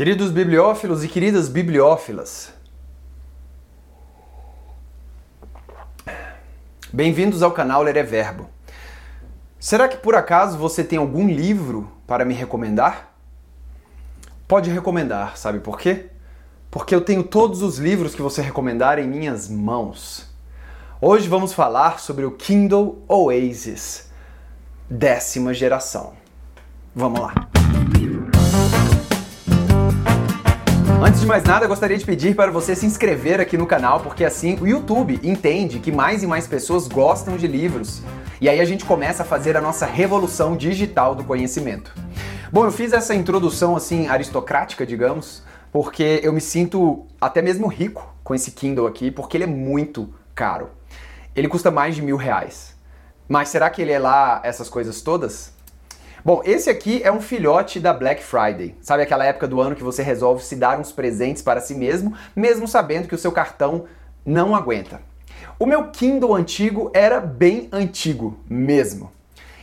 Queridos bibliófilos e queridas bibliófilas, bem-vindos ao canal Ler é Verbo. Será que por acaso você tem algum livro para me recomendar? Pode recomendar, sabe por quê? Porque eu tenho todos os livros que você recomendar em minhas mãos. Hoje vamos falar sobre o Kindle Oasis, décima geração. Vamos lá! Antes de mais nada, gostaria de pedir para você se inscrever aqui no canal, porque assim o YouTube entende que mais e mais pessoas gostam de livros. E aí a gente começa a fazer a nossa revolução digital do conhecimento. Bom, eu fiz essa introdução assim aristocrática, digamos, porque eu me sinto até mesmo rico com esse Kindle aqui, porque ele é muito caro. Ele custa mais de mil reais. Mas será que ele é lá essas coisas todas? Bom, esse aqui é um filhote da Black Friday. Sabe aquela época do ano que você resolve se dar uns presentes para si mesmo, mesmo sabendo que o seu cartão não aguenta. O meu Kindle antigo era bem antigo mesmo.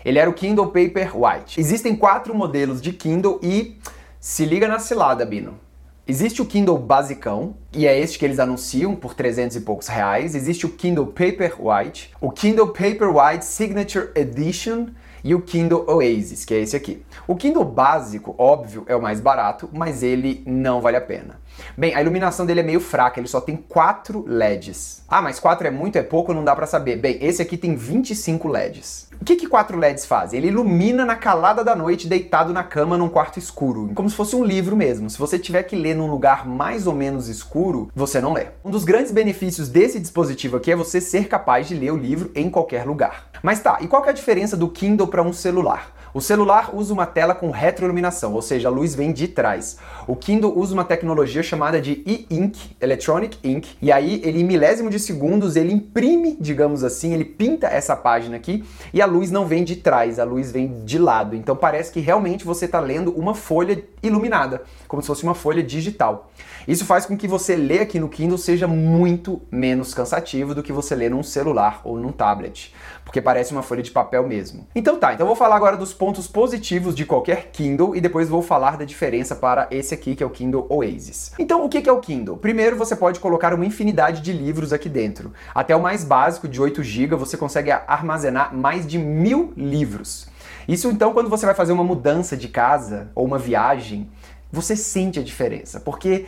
Ele era o Kindle Paperwhite. Existem quatro modelos de Kindle e se liga na cilada, Bino. Existe o Kindle basicão, e é este que eles anunciam por 300 e poucos reais. Existe o Kindle Paperwhite, o Kindle Paperwhite Signature Edition, e o Kindle Oasis, que é esse aqui. O Kindle básico, óbvio, é o mais barato, mas ele não vale a pena. Bem, a iluminação dele é meio fraca, ele só tem 4 LEDs. Ah, mas 4 é muito, é pouco, não dá para saber. Bem, esse aqui tem 25 LEDs. O que que 4 LEDs fazem? Ele ilumina na calada da noite, deitado na cama num quarto escuro, como se fosse um livro mesmo. Se você tiver que ler num lugar mais ou menos escuro, você não lê. Um dos grandes benefícios desse dispositivo aqui é você ser capaz de ler o livro em qualquer lugar. Mas tá, e qual é a diferença do Kindle para um celular? O celular usa uma tela com retroiluminação, ou seja, a luz vem de trás. O Kindle usa uma tecnologia chamada de e-ink, Electronic Ink, e aí ele em milésimo de segundos ele imprime, digamos assim, ele pinta essa página aqui e a luz não vem de trás, a luz vem de lado. Então parece que realmente você está lendo uma folha iluminada, como se fosse uma folha digital. Isso faz com que você ler aqui no Kindle seja muito menos cansativo do que você ler num celular ou num tablet, porque parece uma folha de papel mesmo. Então tá, então vou falar agora dos pontos positivos de qualquer Kindle e depois vou falar da diferença para esse aqui que é o Kindle Oasis. Então o que é o Kindle? Primeiro você pode colocar uma infinidade de livros aqui dentro. Até o mais básico de 8 GB você consegue armazenar mais de mil livros. Isso então quando você vai fazer uma mudança de casa ou uma viagem, você sente a diferença, porque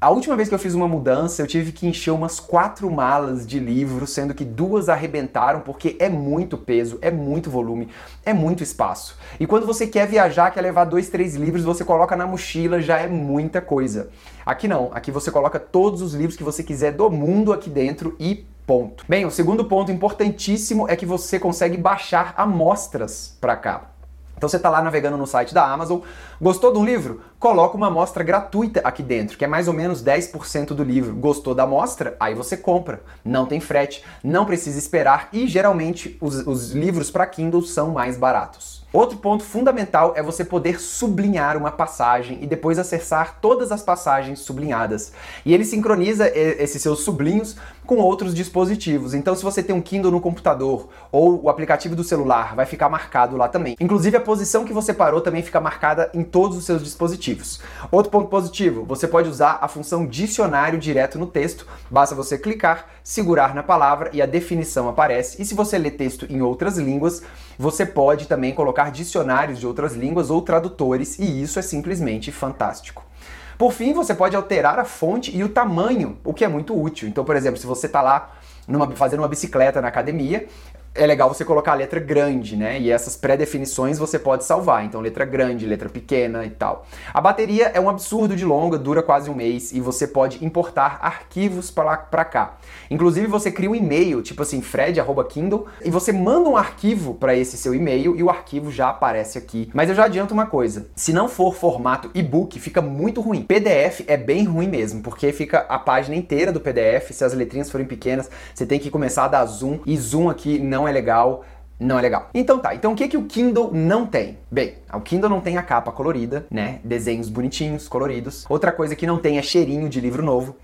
a última vez que eu fiz uma mudança, eu tive que encher umas quatro malas de livros, sendo que duas arrebentaram, porque é muito peso, é muito volume, é muito espaço. E quando você quer viajar, quer levar dois, três livros, você coloca na mochila, já é muita coisa. Aqui não, aqui você coloca todos os livros que você quiser do mundo aqui dentro e ponto. Bem, o segundo ponto importantíssimo é que você consegue baixar amostras para cá. Então você está lá navegando no site da Amazon, gostou de um livro? Coloca uma amostra gratuita aqui dentro, que é mais ou menos 10% do livro. Gostou da amostra? Aí você compra. Não tem frete, não precisa esperar e geralmente os, os livros para Kindle são mais baratos. Outro ponto fundamental é você poder sublinhar uma passagem e depois acessar todas as passagens sublinhadas. E ele sincroniza esses seus sublinhos com outros dispositivos. Então, se você tem um Kindle no computador ou o aplicativo do celular, vai ficar marcado lá também. Inclusive, a posição que você parou também fica marcada em todos os seus dispositivos. Outro ponto positivo, você pode usar a função dicionário direto no texto. Basta você clicar, segurar na palavra e a definição aparece. E se você lê texto em outras línguas, você pode também colocar dicionários de outras línguas ou tradutores, e isso é simplesmente fantástico. Por fim, você pode alterar a fonte e o tamanho, o que é muito útil. Então, por exemplo, se você está lá numa, fazendo uma bicicleta na academia, é legal você colocar a letra grande, né? E essas pré-definições você pode salvar. Então, letra grande, letra pequena e tal. A bateria é um absurdo de longa, dura quase um mês e você pode importar arquivos para cá. Inclusive, você cria um e-mail, tipo assim, fred.kindle, e você manda um arquivo para esse seu e-mail e o arquivo já aparece aqui. Mas eu já adianto uma coisa: se não for formato e-book, fica muito ruim. PDF é bem ruim mesmo, porque fica a página inteira do PDF. Se as letrinhas forem pequenas, você tem que começar a dar zoom, e zoom aqui não é legal não é legal. Então tá, então o que que o Kindle não tem? Bem, o Kindle não tem a capa colorida, né? Desenhos bonitinhos, coloridos. Outra coisa que não tem é cheirinho de livro novo.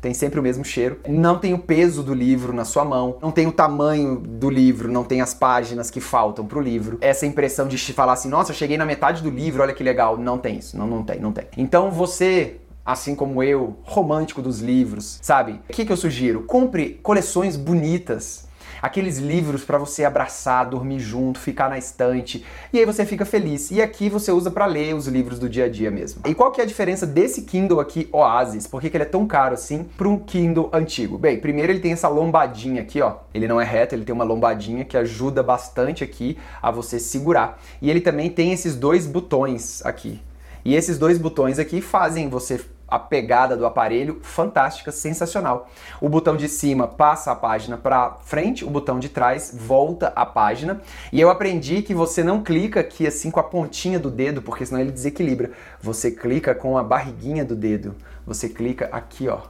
tem sempre o mesmo cheiro. Não tem o peso do livro na sua mão, não tem o tamanho do livro, não tem as páginas que faltam pro livro. Essa impressão de falar assim, nossa, cheguei na metade do livro, olha que legal. Não tem isso, não, não tem, não tem. Então você assim como eu, romântico dos livros, sabe? O que, que eu sugiro? Compre coleções bonitas aqueles livros para você abraçar, dormir junto, ficar na estante, e aí você fica feliz. E aqui você usa para ler os livros do dia a dia mesmo. E qual que é a diferença desse Kindle aqui, Oasis? Por que, que ele é tão caro assim para um Kindle antigo? Bem, primeiro ele tem essa lombadinha aqui, ó. Ele não é reto, ele tem uma lombadinha que ajuda bastante aqui a você segurar. E ele também tem esses dois botões aqui. E esses dois botões aqui fazem você a pegada do aparelho fantástica, sensacional. O botão de cima passa a página para frente, o botão de trás volta a página. E eu aprendi que você não clica aqui assim com a pontinha do dedo, porque senão ele desequilibra. Você clica com a barriguinha do dedo. Você clica aqui, ó,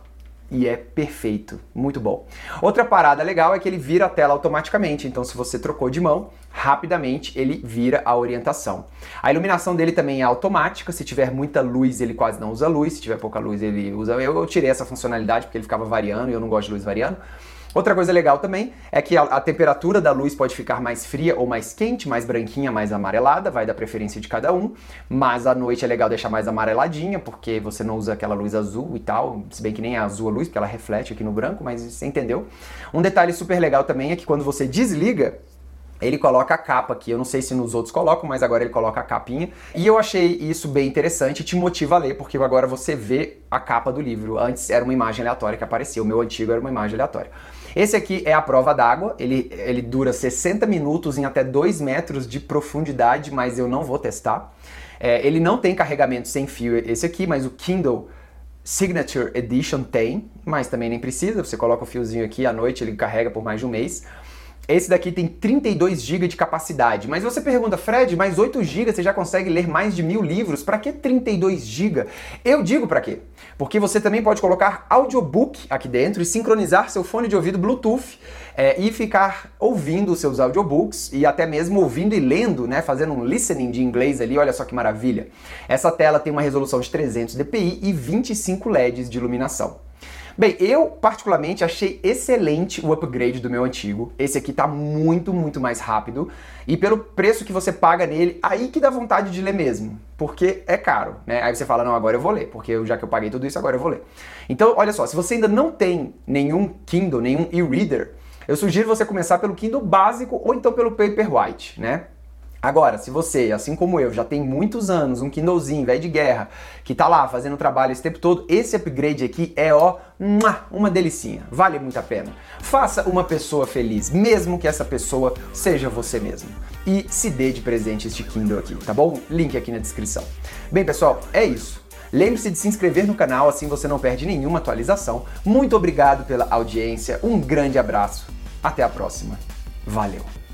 e é perfeito, muito bom. Outra parada legal é que ele vira a tela automaticamente, então se você trocou de mão, rapidamente ele vira a orientação. A iluminação dele também é automática, se tiver muita luz ele quase não usa luz, se tiver pouca luz ele usa... Eu, tirei essa funcionalidade porque ele ficava variando e eu não gosto de luz variando. Outra coisa legal também é que a, a, temperatura da luz pode ficar mais fria ou mais quente, mais branquinha, mais amarelada, vai da preferência de cada um. Mas à noite é legal deixar mais amareladinha, porque você não usa aquela luz azul e tal, se bem que nem é azul a luz, porque ela reflete aqui no branco, mas você entendeu. Um detalhe super legal também é que quando você desliga, ele coloca a capa aqui. Eu não sei se nos outros colocam, mas agora ele coloca a capinha. E eu achei isso bem interessante e te motiva a ler, porque agora você vê a capa do livro. Antes era uma imagem aleatória que aparecia, o meu antigo era uma imagem aleatória. Esse aqui é a prova d'água, ele, ele dura 60 minutos em até 2 metros de profundidade, mas eu não vou testar. É, ele não tem carregamento sem fio esse aqui, mas o Kindle Signature Edition tem, mas também nem precisa, você coloca o fiozinho aqui à noite, ele carrega por mais de um mês. Esse daqui tem 32 GB de capacidade. Mas você pergunta, Fred, mais 8 GB você já consegue ler mais de mil livros? Para que 32 GB? Eu digo para quê? Porque você também pode colocar audiobook aqui dentro e sincronizar seu fone de ouvido Bluetooth é, e ficar ouvindo os seus audiobooks e até mesmo ouvindo e lendo, né? Fazendo um listening de inglês ali. Olha só que maravilha. Essa tela tem uma resolução de 300 dpi e 25 LEDs de iluminação. Bem, eu particularmente achei excelente o upgrade do meu antigo. Esse aqui tá muito, muito mais rápido. E pelo preço que você paga nele, aí que dá vontade de ler mesmo. Porque é caro, né? Aí você fala, não, agora eu vou ler, porque já que eu paguei tudo isso, agora eu vou ler. Então, olha só, se você ainda não tem nenhum Kindle, nenhum e-reader, eu sugiro você começar pelo Kindle básico ou então pelo Paperwhite, né? Agora, se você, assim como eu, já tem muitos anos, um Kindlezinho, velho de guerra, que tá lá fazendo trabalho esse tempo todo, esse upgrade aqui é ó, uma delicinha. Vale muito a pena. Faça uma pessoa feliz, mesmo que essa pessoa seja você mesmo. E se dê de presente este Kindle aqui, tá bom? Link aqui na descrição. Bem, pessoal, é isso. Lembre-se de se inscrever no canal, assim você não perde nenhuma atualização. Muito obrigado pela audiência, um grande abraço, até a próxima. Valeu!